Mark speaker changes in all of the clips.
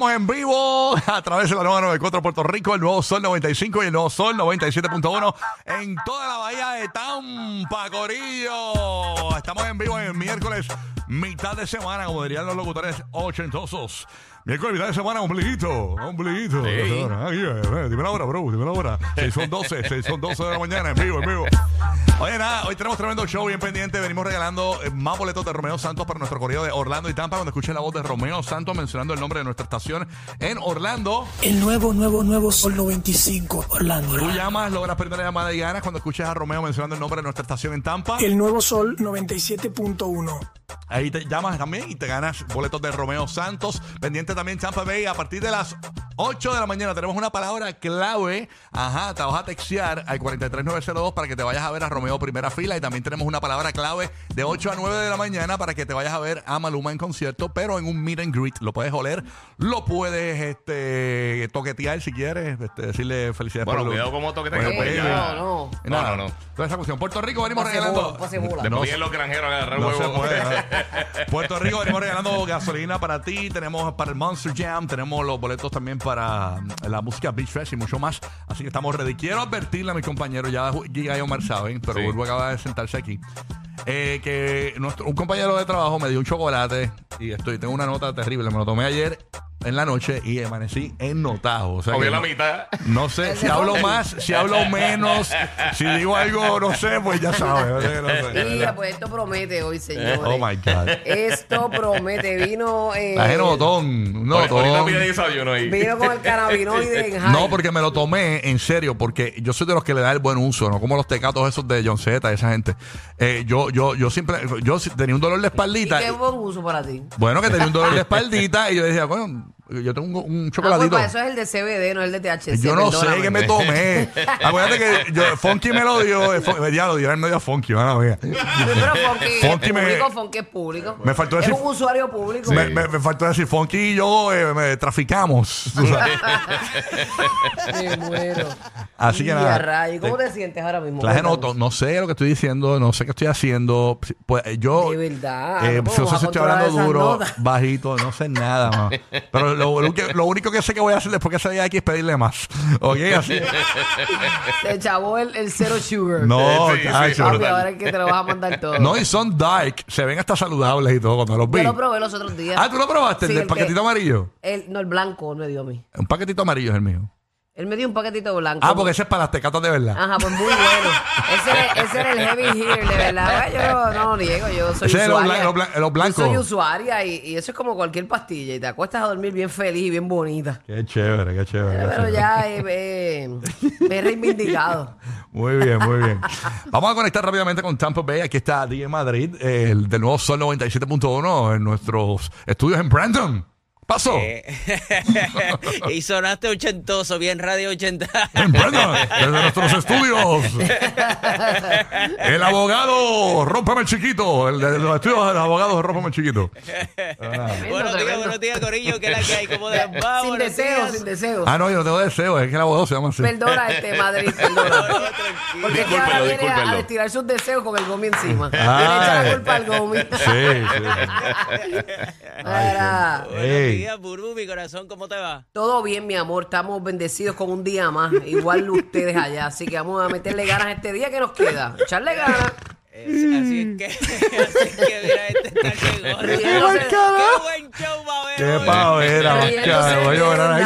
Speaker 1: Estamos en vivo a través de la nueva 94 Puerto Rico, el nuevo Sol 95 y el nuevo Sol 97.1 en toda la bahía de Tampa, Corillo. Estamos en vivo el miércoles, mitad de semana, como dirían los locutores ochentosos. Miércoles, mitad de semana, ombliguito, ombliguito. Aquí, eh, dime la hora, bro, dime la hora. Seis son 12, seis son 12 de la mañana, en vivo, en vivo. Oye, nada, hoy tenemos tremendo show bien pendiente. Venimos regalando eh, más boletos de Romeo Santos para nuestro corrido de Orlando y Tampa. Cuando escuchen la voz de Romeo Santos mencionando el nombre de nuestra estación en Orlando,
Speaker 2: El nuevo, nuevo, nuevo Sol 95, Orlando.
Speaker 1: tú llamas, logras perder la llamada y ganas cuando escuches a Romeo mencionando el nombre de nuestra estación en Tampa.
Speaker 2: El nuevo Sol 97.1.
Speaker 1: Ahí te llamas también y te ganas boletos de Romeo Santos. Pendiente también Tampa Bay. A partir de las 8 de la mañana tenemos una palabra clave. Ajá, te vas a textear al 43902 para que te vayas a ver a Romeo primera fila. Y también tenemos una palabra clave de 8 a 9 de la mañana para que te vayas a ver a Maluma en concierto, pero en un meet and greet. Lo puedes oler, lo puedes este, toquetear si quieres, este, decirle felicidades
Speaker 3: Bueno,
Speaker 1: por
Speaker 3: cuidado cómo toque te
Speaker 1: Bueno,
Speaker 3: pues,
Speaker 1: pues,
Speaker 3: ya.
Speaker 4: no, no.
Speaker 1: Nada,
Speaker 3: No, no, no.
Speaker 1: Toda esa cuestión. Puerto Rico venimos
Speaker 4: Pase
Speaker 1: regalando.
Speaker 4: bola, pase bola.
Speaker 1: No
Speaker 3: No vienen los granjeros agarrar
Speaker 1: no
Speaker 3: huevo.
Speaker 1: Puerto Rico venimos regalando gasolina para ti. Tenemos para el Monster Jam. Tenemos los boletos también para mm, la música Beach Fest y mucho más. Así que estamos ready. Quiero advertirle a mis compañeros, ya Giga y Omar saben, pero
Speaker 3: Sí.
Speaker 1: Bulbo acaba de sentarse aquí. eh, que nuestro, un compañero de trabajo me dio un chocolate y estoy tengo una nota terrible. Me lo tomé ayer en la noche y amanecí ennotado. O sea
Speaker 3: Obvio
Speaker 1: que
Speaker 3: la
Speaker 1: no-
Speaker 3: mitad.
Speaker 1: no sé, si hablo más, si hablo menos, si digo algo, no sé, pues ya sabes. no sé, no sé.
Speaker 4: Mira, pues esto promete hoy, señores.
Speaker 1: Oh my God.
Speaker 4: Esto promete. Vino. Eh,
Speaker 3: Ahorita pide desayuno ahí.
Speaker 4: Vino con el cannabinoide en high.
Speaker 1: No, porque me lo tomé en serio, porque yo soy de los que le da el buen uso, no como los tecatos esos de John Z, esa gente. Eh, yo, yo, yo siempre, yo si- tenía un dolor de
Speaker 4: ¿Y
Speaker 1: espaldita.
Speaker 4: qué buen uso para ti?
Speaker 1: Bueno, que tenía un dolor de espaldita y yo decía, bueno, yo tengo un, un
Speaker 4: Ah, pues
Speaker 1: chocolatito.
Speaker 4: para eso es el de CBD, no el de THC.
Speaker 1: yo no sé qué me tomé. Acuérdate que yo, Funky me lo dio, eh, Fun- ya lo dio en medio a Funky, van a ver.
Speaker 4: Pero Funky,
Speaker 1: Funky
Speaker 4: es
Speaker 1: me-
Speaker 4: público, Funky es público.
Speaker 1: Me faltó decir-
Speaker 4: Es un usuario público.
Speaker 1: Me, me- me faltó decir, Funky y yo eh, me traficamos. tú sabes.
Speaker 4: Me muero.
Speaker 1: Así que nada.
Speaker 4: a rayos, ¿Cómo te sientes ahora mismo? Cuéntanos.
Speaker 1: noto, no sé lo que estoy diciendo, no sé qué estoy haciendo. Pues eh, yo.
Speaker 4: De verdad,
Speaker 1: eh,
Speaker 4: no
Speaker 1: no sé si estoy hablando duro,
Speaker 4: notas.
Speaker 1: bajito, no sé nada más. Pero lo, lo que- lo único que sé que voy a hacer después que salga de aquí es pedirle más. ¿Ok? Así.
Speaker 4: Se chavó el, el cero sugar.
Speaker 1: no,
Speaker 3: Sí, sí.
Speaker 4: Papi, ahora es que te lo vas a mandar todo.
Speaker 1: No, y son dark. Se ven hasta saludables y todo cuando los vi.
Speaker 4: Yo lo probé los otros días.
Speaker 1: Ah, ¿tú lo probaste?
Speaker 4: Sí,
Speaker 1: el del
Speaker 4: el que-
Speaker 1: paquetito amarillo.
Speaker 4: El, no, el blanco me dio a mí.
Speaker 1: Un paquetito amarillo es el mío.
Speaker 4: Él me dio un paquetito blanco.
Speaker 1: Ah, porque ese es para las tecatas de verdad.
Speaker 4: Ajá, pues muy bueno. Ese, era- ese era el heavy hitter, de verdad. Yo no, lo niego, yo soy
Speaker 1: Ese es
Speaker 4: usuaria.
Speaker 1: blan- los blan- los blancos.
Speaker 4: Yo soy usuaria y, y eso es como cualquier pastilla. Y te acuestas a dormir bien feliz y bien bonita.
Speaker 1: Qué chévere, qué chévere. qué
Speaker 4: Pero ya eh, eh, me he reivindicado.
Speaker 1: Muy bien, muy bien. Vamos a conectar rápidamente con Tampa Bay. Aquí está DJ Madrid, el del nuevo Sol 97.1 en nuestros estudios en Brandon. Paso.
Speaker 5: Eh. y sonaste ochentoso, bien radio 80.
Speaker 1: En Brandon, desde nuestros estudios. El abogado, rómpame el chiquito. El de los estudios del abogado, rómpame el chiquito.
Speaker 5: buenos días, buenos días, Corillo, que es la que hay como de va,
Speaker 4: sin
Speaker 5: buenos
Speaker 4: deseo,
Speaker 5: días.
Speaker 4: sin deseo.
Speaker 1: Ah, no, yo no tengo deseo. Es que el abogado se llama así.
Speaker 4: Perdona, este Madrid, perdona.
Speaker 5: No, no, tranquilo.
Speaker 4: Porque ahora viene a, a destilar sus deseos con el gomi encima.
Speaker 1: Ah.
Speaker 4: le echa la culpa al gomi.
Speaker 1: Sí, sí.
Speaker 4: Mira,
Speaker 5: Buenos
Speaker 1: Ey.
Speaker 5: Días, Burbu, mi corazón, ¿cómo te va?
Speaker 4: Todo bien, mi amor. Estamos bendecidos con un día más. Igual ustedes allá. Así que vamos a meterle ganas este día que nos queda. Echarle ganas.
Speaker 5: Eh, así es que, así es que mira, este está que Qué buen show va a haber
Speaker 1: Qué
Speaker 5: hoy.
Speaker 1: pavera, bacana. Voy a llorar ahí.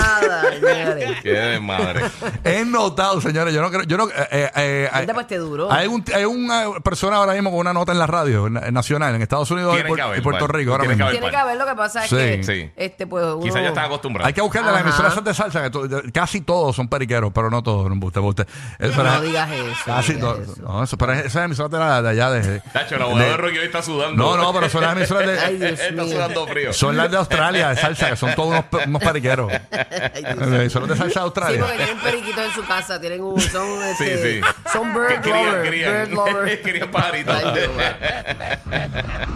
Speaker 3: Qué de madre.
Speaker 1: He notado, señores, yo no creo, yo no, eh, eh, eh,
Speaker 4: Este pues te duró.
Speaker 1: hay, un, hay una persona ahora mismo con una nota en la radio en- en nacional en Estados Unidos y,
Speaker 3: Tiene
Speaker 1: Puer-
Speaker 3: que haber,
Speaker 1: y Puerto
Speaker 3: vale.
Speaker 1: Rico ahora
Speaker 3: Tiene que
Speaker 1: mismo.
Speaker 3: haber.
Speaker 4: Tiene que haber lo que pasa es
Speaker 1: Sí.
Speaker 4: que
Speaker 3: Sí.
Speaker 4: este pues uno,
Speaker 3: Quizás ya están acostumbrados.
Speaker 1: Hay que buscar de las
Speaker 4: Ajá.
Speaker 1: emisoras esas de salsa, que to- de- casi todos son periqueros, pero no todos, no usted, usted. Pero-
Speaker 4: No digas eso,
Speaker 1: Casi
Speaker 4: no digas
Speaker 1: todos.
Speaker 4: eso.
Speaker 1: No, eso, pero esas emisoras de, la- de allá de,
Speaker 3: Tacho, el abogado
Speaker 1: de-
Speaker 3: de Rocky hoy está sudando.
Speaker 1: No, no, pero son las emisoras
Speaker 4: Ay,
Speaker 1: de
Speaker 4: Dios
Speaker 3: está
Speaker 4: mío.
Speaker 3: sudando frío.
Speaker 1: son las de Australia de salsa, que son todos unos, pe- unos periqueros.
Speaker 4: Ay, Dios
Speaker 1: Las
Speaker 4: mío.
Speaker 1: emisoras de salsa de
Speaker 4: Sí,
Speaker 1: Australia.
Speaker 4: porque tienen periquitos en su casa, tienen un, son, este,
Speaker 3: sí.
Speaker 4: son
Speaker 3: Que
Speaker 4: bird
Speaker 3: querían,
Speaker 4: lover,
Speaker 3: querían.
Speaker 4: bird lover.
Speaker 3: Querían pajaritos.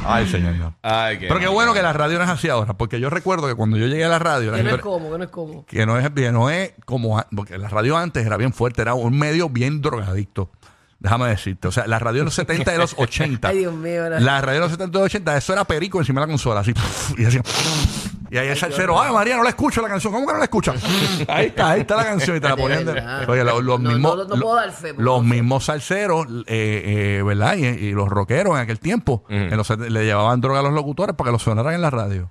Speaker 4: Ay,
Speaker 1: señor. no.
Speaker 3: Ay, qué
Speaker 1: Pero qué bueno que la radio no es así ahora, porque yo recuerdo que cuando yo llegué a la radio, la
Speaker 4: Que no es
Speaker 1: gente-
Speaker 4: como, que no es como.
Speaker 1: que no es, que no es como, a- porque la radio antes era bien fuerte, era un medio bien drogadicto. Déjame decirte, o sea, la radio de los 70 y de los 80.
Speaker 4: Ay, Dios mío, era-
Speaker 1: La radio de los 70 y los 80, eso era perico encima de la consola, así, y decía, Y ahí el salsero, ay María, no la escucho la canción. ¿Cómo que no la escucha? ahí está, ahí está la canción y te la ponían de-
Speaker 4: verdad.
Speaker 1: Oye, los, los
Speaker 4: No,
Speaker 1: mismos,
Speaker 4: no, no puedo dar fe, por
Speaker 1: los
Speaker 4: favor.
Speaker 1: mismos salseros, eh, eh, ¿verdad? Y, y los rockeros en aquel tiempo, en los- le llevaban droga a los locutores para que los sonaran en la radio.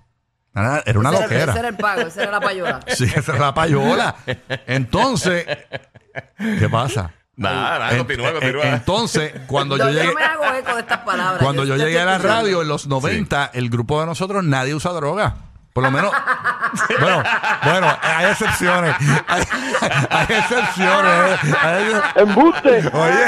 Speaker 1: Era era una
Speaker 4: ese, era, ese
Speaker 1: loquera.
Speaker 4: era el pago, ese era la payola.
Speaker 1: Sí, esa es la payola. Entonces, ¿qué pasa?
Speaker 3: Nada, nada, continúa,
Speaker 1: en-
Speaker 3: continúa.
Speaker 1: entonces, cuando yo llegué,
Speaker 4: no me hago eco de estas palabras.
Speaker 1: cuando yo llegué a la
Speaker 4: estoy
Speaker 1: radio en los 90, el grupo de nosotros nadie usa droga. Por lo menos. bueno, bueno, hay excepciones. Hay, hay excepciones. eh. Hay-
Speaker 6: ¡Embuste!
Speaker 1: oye,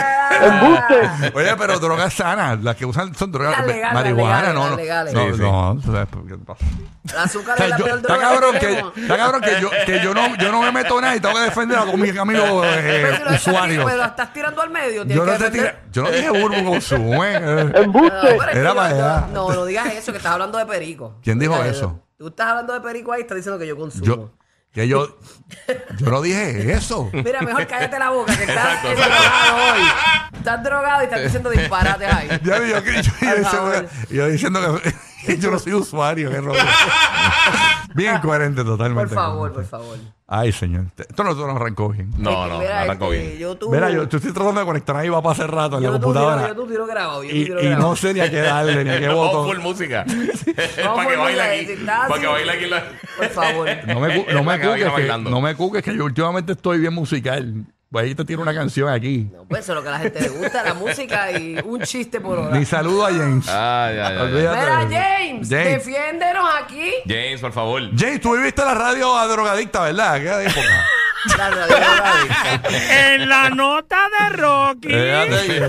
Speaker 6: ¡Embuste!
Speaker 1: oye, pero drogas sanas. Las que usan son drogas. Marihuana, no, no.
Speaker 4: legales,
Speaker 1: No, no, no, ¿sabes por qué pasa?
Speaker 4: El azúcar
Speaker 1: O sea,
Speaker 4: es la
Speaker 1: yo-
Speaker 4: peor
Speaker 1: está
Speaker 4: droga
Speaker 1: cabrón
Speaker 4: que
Speaker 1: está cabrón que yo, que yo no, yo no me meto nada y tengo que defender a mis amigos eh,
Speaker 4: Pero si lo estás-
Speaker 1: usuarios.
Speaker 4: Pero estás tirando al medio.
Speaker 1: Yo no,
Speaker 4: que
Speaker 1: te
Speaker 4: defender-
Speaker 1: tira- yo no dije burbu consume. eh.
Speaker 6: ¡Embuste!
Speaker 4: No,
Speaker 1: Era para allá.
Speaker 4: No, no digas eso, que estás hablando de perico.
Speaker 1: ¿Quién dijo eso?
Speaker 4: Tú estás hablando de perico ahí y estás diciendo que yo consumo.
Speaker 1: Yo, que yo, yo no dije eso.
Speaker 4: Mira, mejor cállate la boca, que estás
Speaker 3: Exacto, exacto.
Speaker 4: drogado hoy. Estás drogado y estás diciendo disparates ahí.
Speaker 1: Ya vi, yo, yo, yo,
Speaker 4: Por
Speaker 1: yo-
Speaker 4: favor.
Speaker 1: yo diciendo que yo no soy usuario, que rollo. Bien coherente totalmente.
Speaker 4: Por favor, por favor.
Speaker 1: Ay, señor. Esto no, esto no arrancó bien.
Speaker 3: No, no,
Speaker 4: Mira,
Speaker 3: arrancó
Speaker 4: este,
Speaker 3: bien.
Speaker 4: Yo tuve,
Speaker 1: Mira, yo, yo estoy tratando de conectar ahí va para hace rato en la
Speaker 4: yo
Speaker 1: computadora.
Speaker 4: Yo tiro grabado. Yo
Speaker 1: y,
Speaker 4: tiro
Speaker 1: y
Speaker 4: grabado.
Speaker 1: no sé ni a qué darle, ni a qué
Speaker 3: Vamos
Speaker 1: botón.
Speaker 3: música. Para que baile
Speaker 4: música,
Speaker 3: aquí.
Speaker 4: si está
Speaker 3: Para
Speaker 4: así.
Speaker 3: que baile aquí la...
Speaker 4: Por favor.
Speaker 1: No me, cu- no me
Speaker 3: La cabina
Speaker 1: cuques que,
Speaker 3: bailando.
Speaker 1: no me cuques que yo últimamente estoy bien musical. Pues ahí te tiro una canción aquí.
Speaker 4: No, pues eso es lo que a la gente le gusta, la música y un chiste por hora.
Speaker 1: Ni saludo a James.
Speaker 3: Ay.
Speaker 1: Olvídate
Speaker 4: Mira. James,
Speaker 1: James.
Speaker 4: defiéndenos aquí.
Speaker 3: James, por favor.
Speaker 1: James, tú viviste la radio a drogadicta, ¿verdad? ¿Qué época?
Speaker 4: La radio drogadicta.
Speaker 7: En la nota de Rocky.
Speaker 4: Hoy.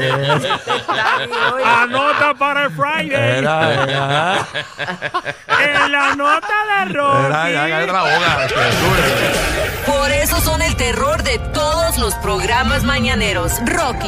Speaker 7: Anota para el Friday.
Speaker 1: Era, era,
Speaker 7: En la nota de
Speaker 1: era, ya, cállate
Speaker 7: Rocky.
Speaker 1: la boca. este.
Speaker 8: Por eso son el terror de todos los programas mañaneros. Rocky,